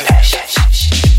The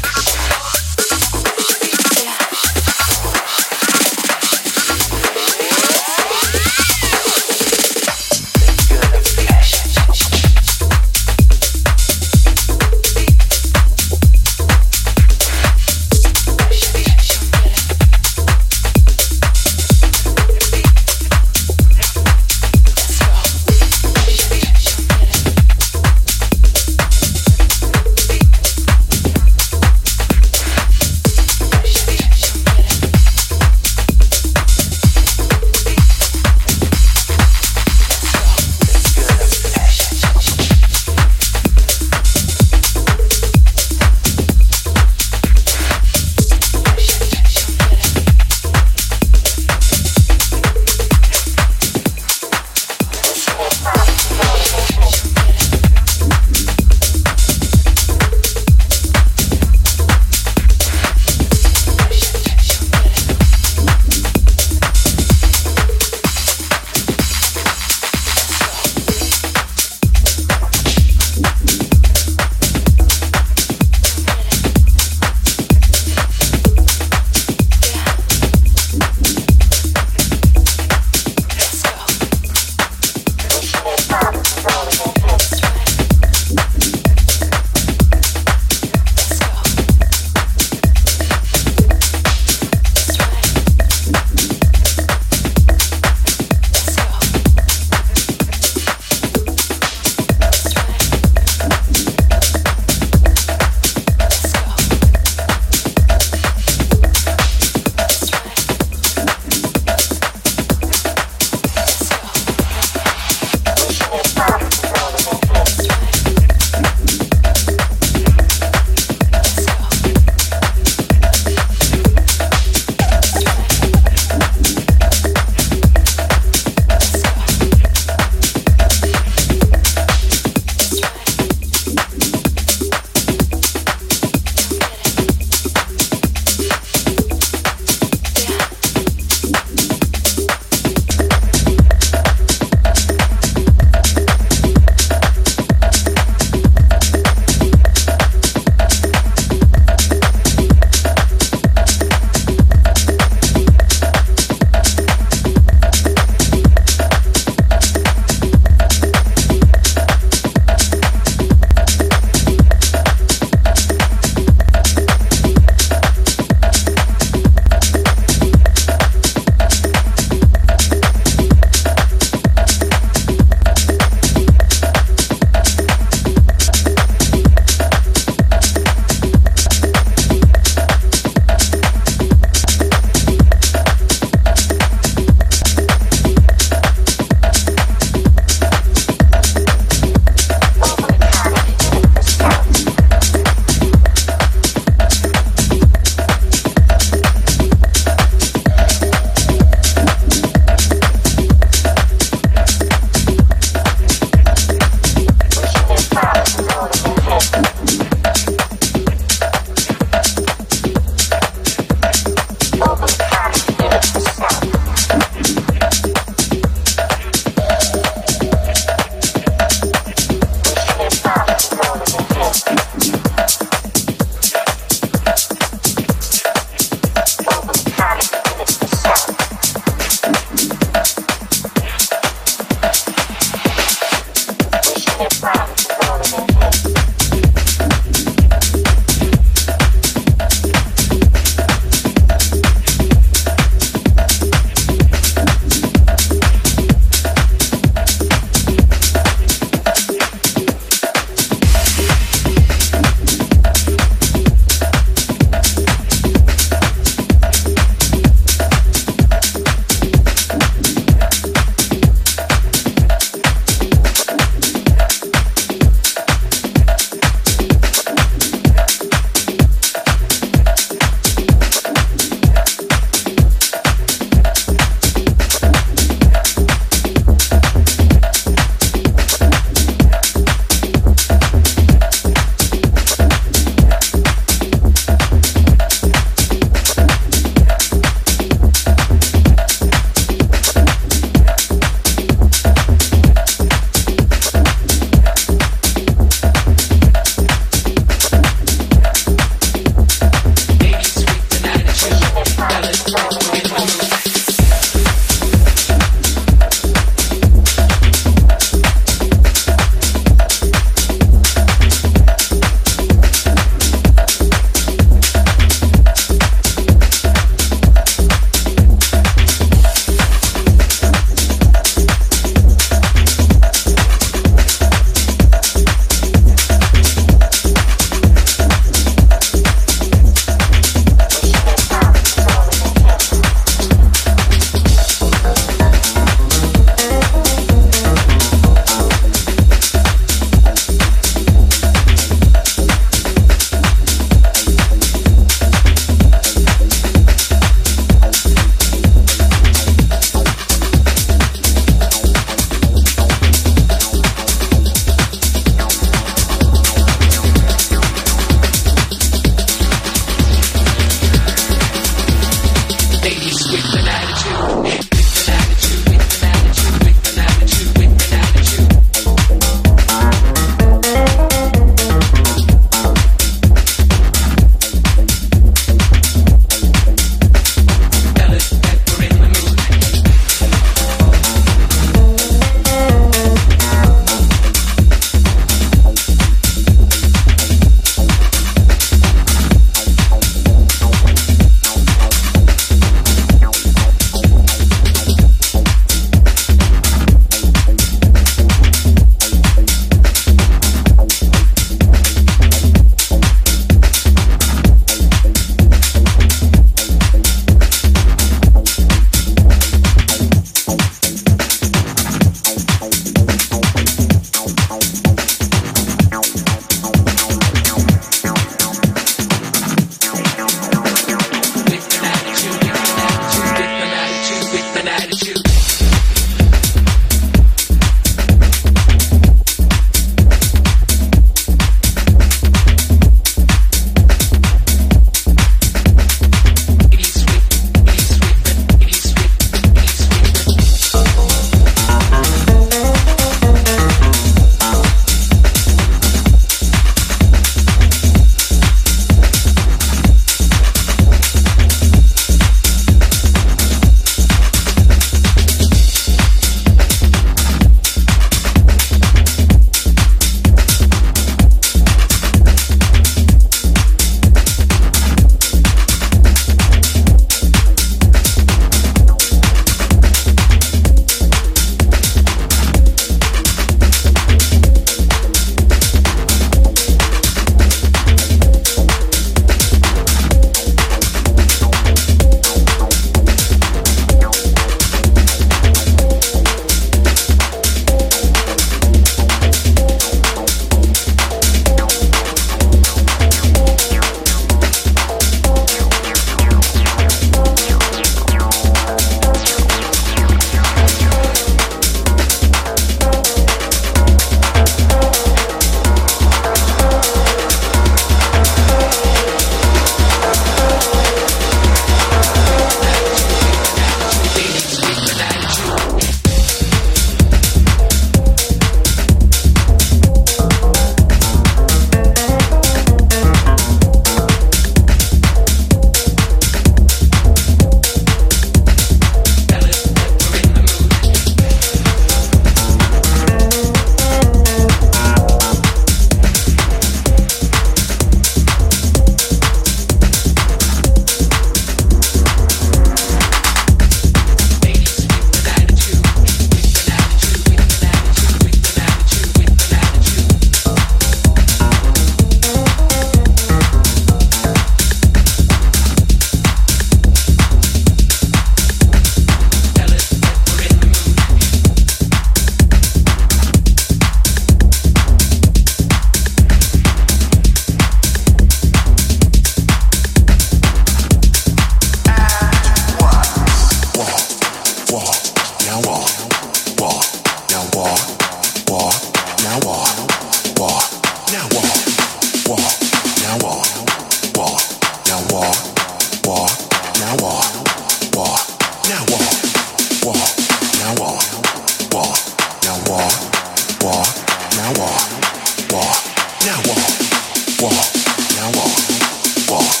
Now walk, walk, now walk, walk.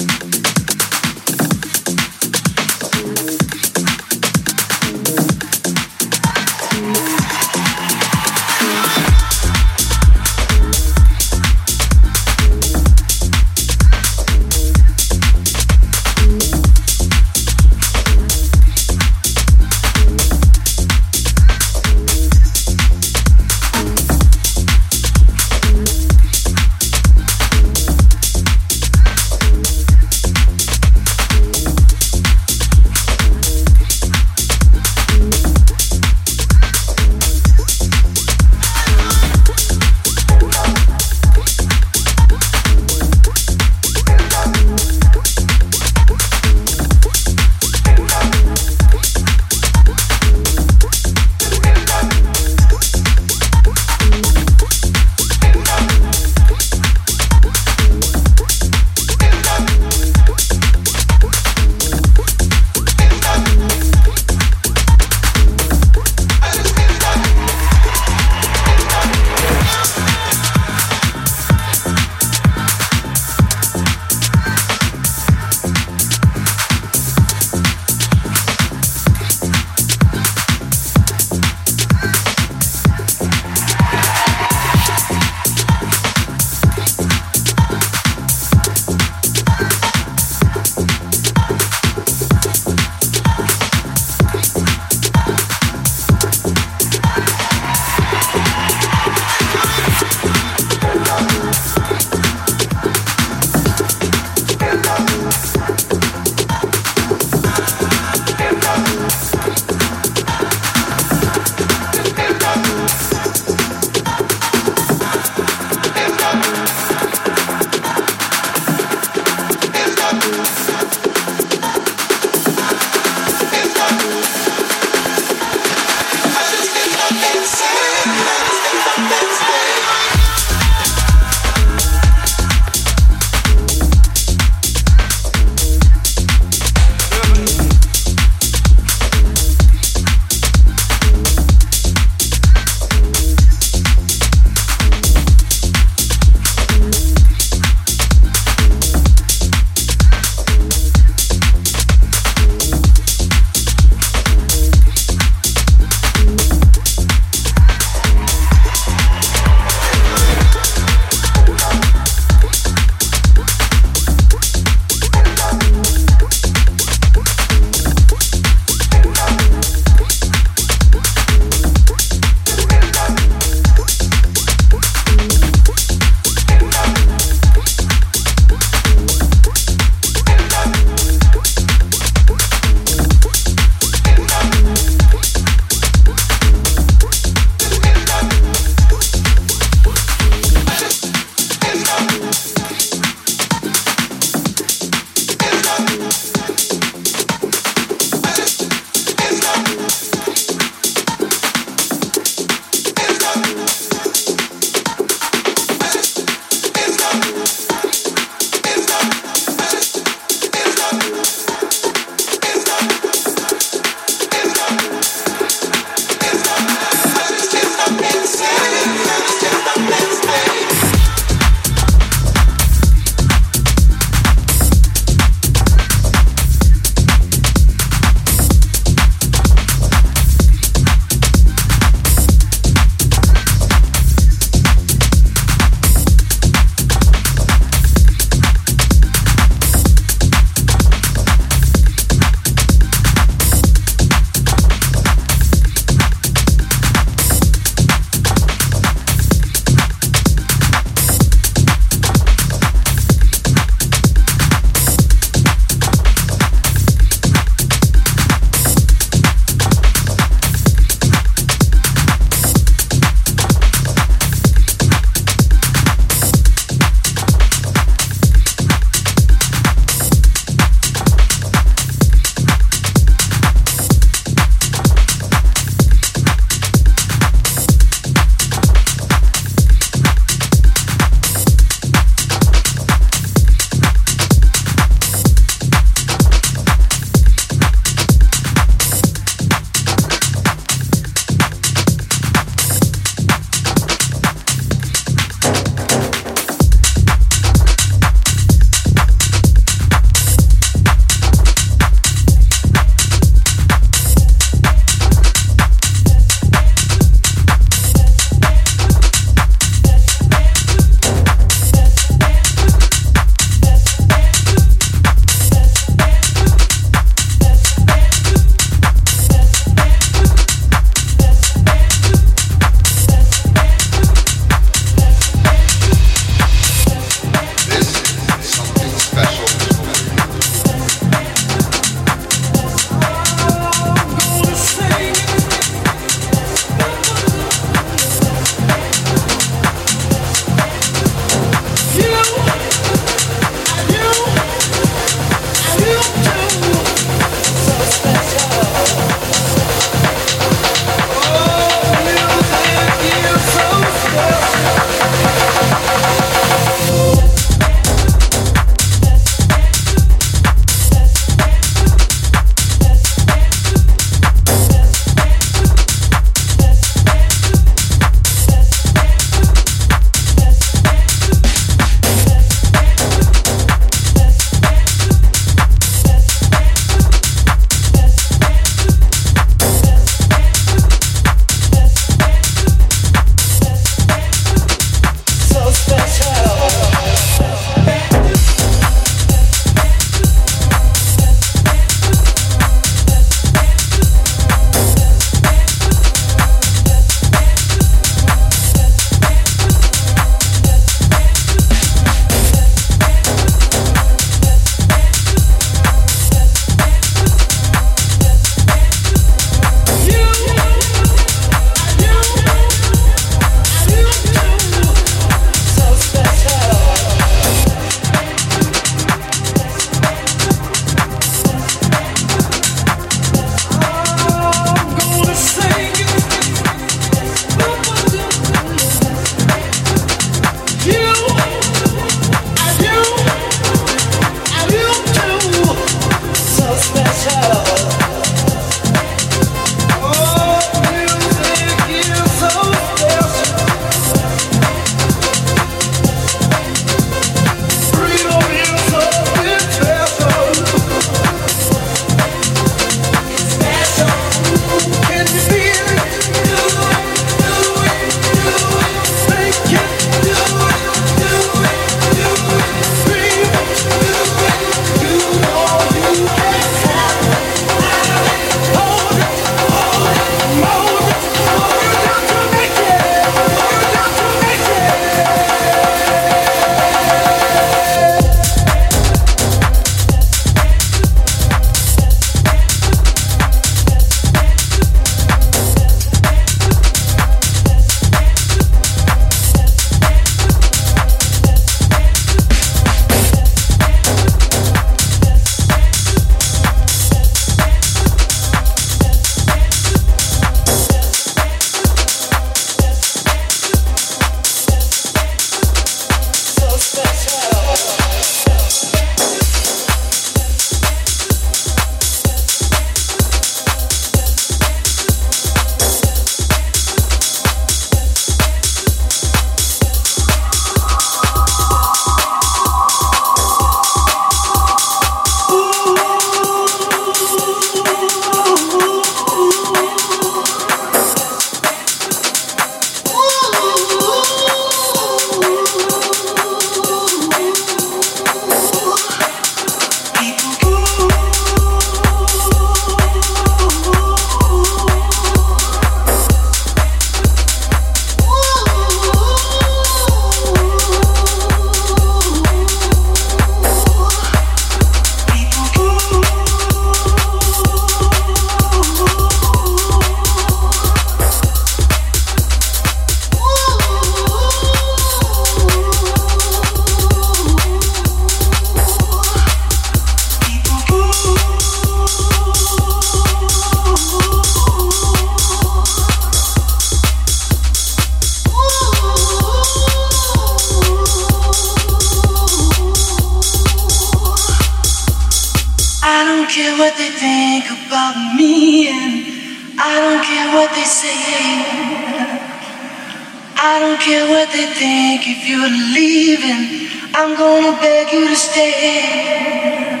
What they think if you're leaving. I'm gonna beg you to stay.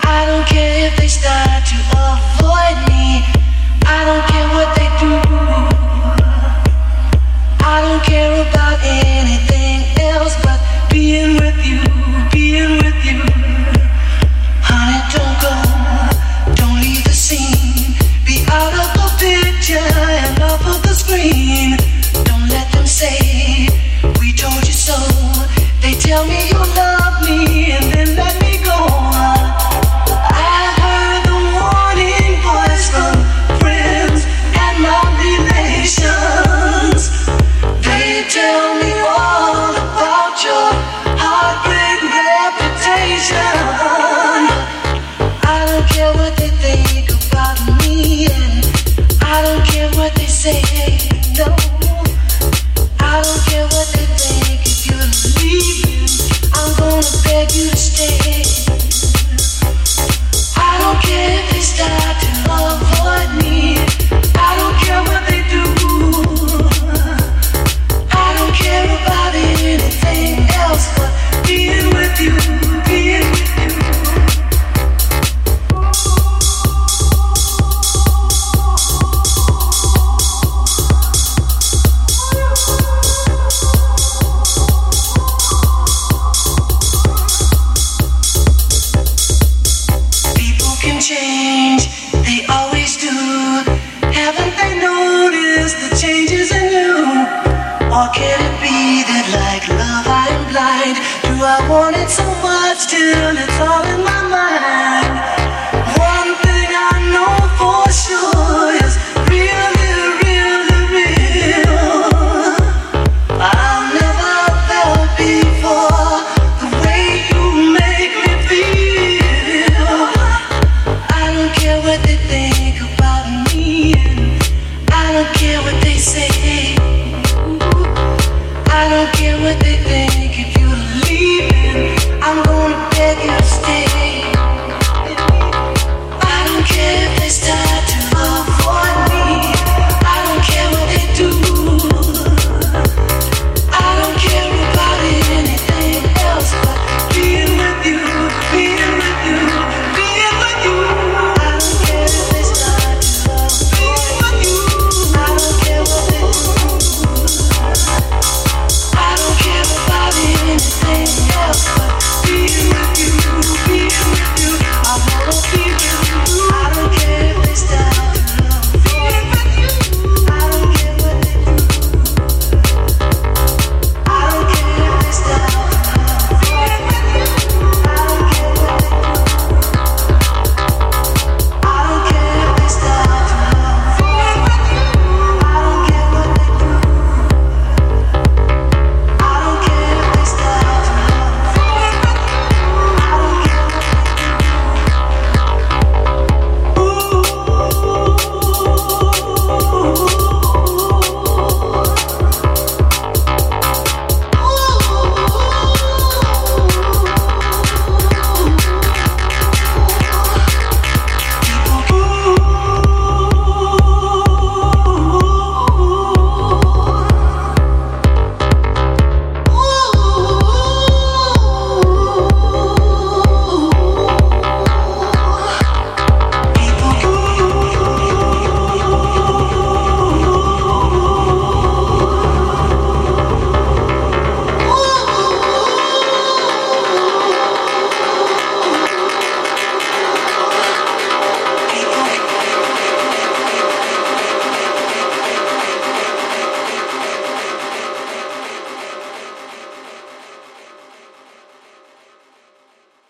I don't care if they